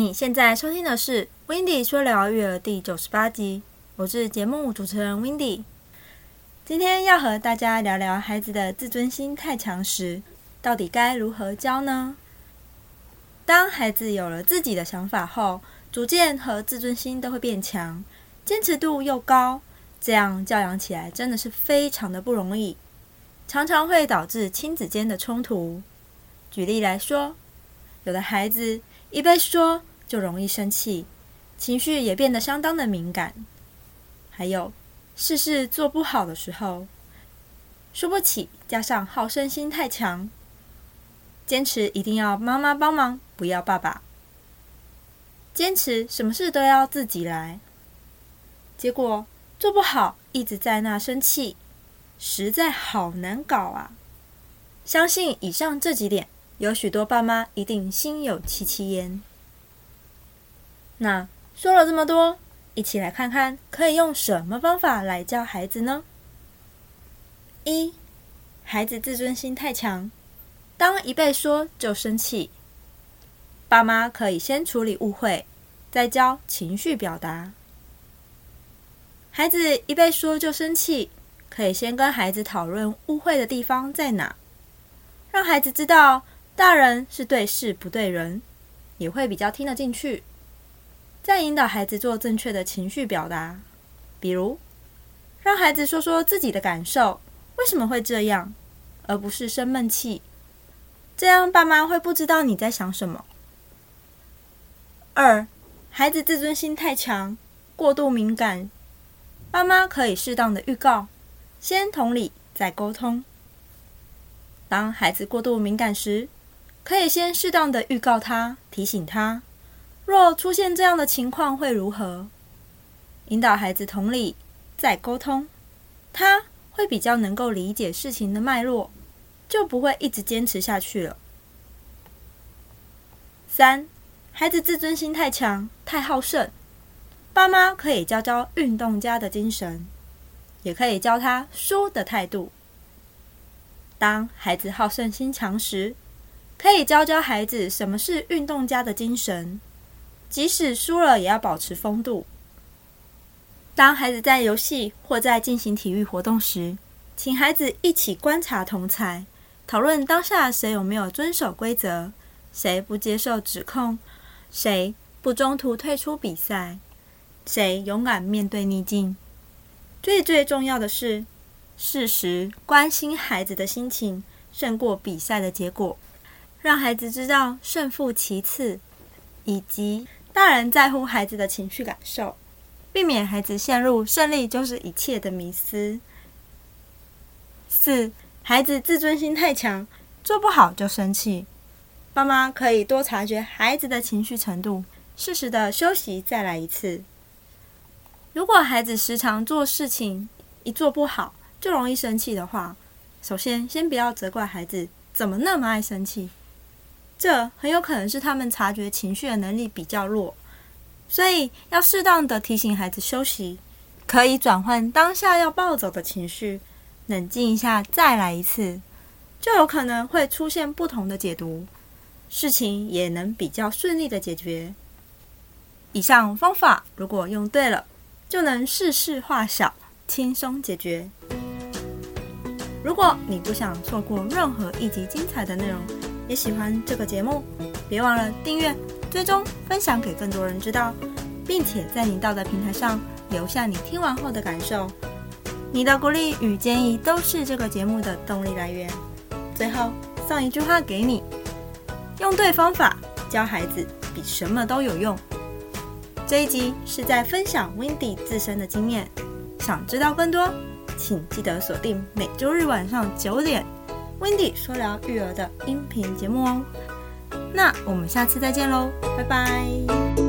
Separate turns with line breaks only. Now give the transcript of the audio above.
你现在收听的是《w i n d y 说聊育儿》第九十八集，我是节目主持人 w i n d y 今天要和大家聊聊孩子的自尊心太强时，到底该如何教呢？当孩子有了自己的想法后，主见和自尊心都会变强，坚持度又高，这样教养起来真的是非常的不容易，常常会导致亲子间的冲突。举例来说，有的孩子一被说就容易生气，情绪也变得相当的敏感。还有事事做不好的时候，输不起，加上好胜心太强，坚持一定要妈妈帮忙，不要爸爸。坚持什么事都要自己来，结果做不好，一直在那生气，实在好难搞啊！相信以上这几点。有许多爸妈一定心有戚戚焉。那说了这么多，一起来看看可以用什么方法来教孩子呢？一，孩子自尊心太强，当一被说就生气，爸妈可以先处理误会，再教情绪表达。孩子一被说就生气，可以先跟孩子讨论误会的地方在哪，让孩子知道。大人是对事不对人，也会比较听得进去。再引导孩子做正确的情绪表达，比如让孩子说说自己的感受，为什么会这样，而不是生闷气。这样爸妈会不知道你在想什么。二，孩子自尊心太强，过度敏感，爸妈可以适当的预告，先同理再沟通。当孩子过度敏感时，可以先适当的预告他，提醒他，若出现这样的情况会如何？引导孩子同理，再沟通，他会比较能够理解事情的脉络，就不会一直坚持下去了。三，孩子自尊心太强，太好胜，爸妈可以教教运动家的精神，也可以教他输的态度。当孩子好胜心强时，可以教教孩子什么是运动家的精神，即使输了也要保持风度。当孩子在游戏或在进行体育活动时，请孩子一起观察同才，讨论当下谁有没有遵守规则，谁不接受指控，谁不中途退出比赛，谁勇敢面对逆境。最最重要的是，适时关心孩子的心情，胜过比赛的结果。让孩子知道胜负其次，以及大人在乎孩子的情绪感受，避免孩子陷入胜利就是一切的迷思。四，孩子自尊心太强，做不好就生气，爸妈可以多察觉孩子的情绪程度，适时的休息再来一次。如果孩子时常做事情一做不好就容易生气的话，首先先不要责怪孩子怎么那么爱生气。这很有可能是他们察觉情绪的能力比较弱，所以要适当的提醒孩子休息，可以转换当下要暴走的情绪，冷静一下再来一次，就有可能会出现不同的解读，事情也能比较顺利的解决。以上方法如果用对了，就能事事化小，轻松解决。如果你不想错过任何一集精彩的内容，也喜欢这个节目，别忘了订阅、追踪、分享给更多人知道，并且在你到的平台上留下你听完后的感受。你的鼓励与建议都是这个节目的动力来源。最后送一句话给你：用对方法教孩子，比什么都有用。这一集是在分享 Wendy 自身的经验，想知道更多，请记得锁定每周日晚上九点。Wendy 说聊育儿的音频节目哦，那我们下次再见喽，拜拜。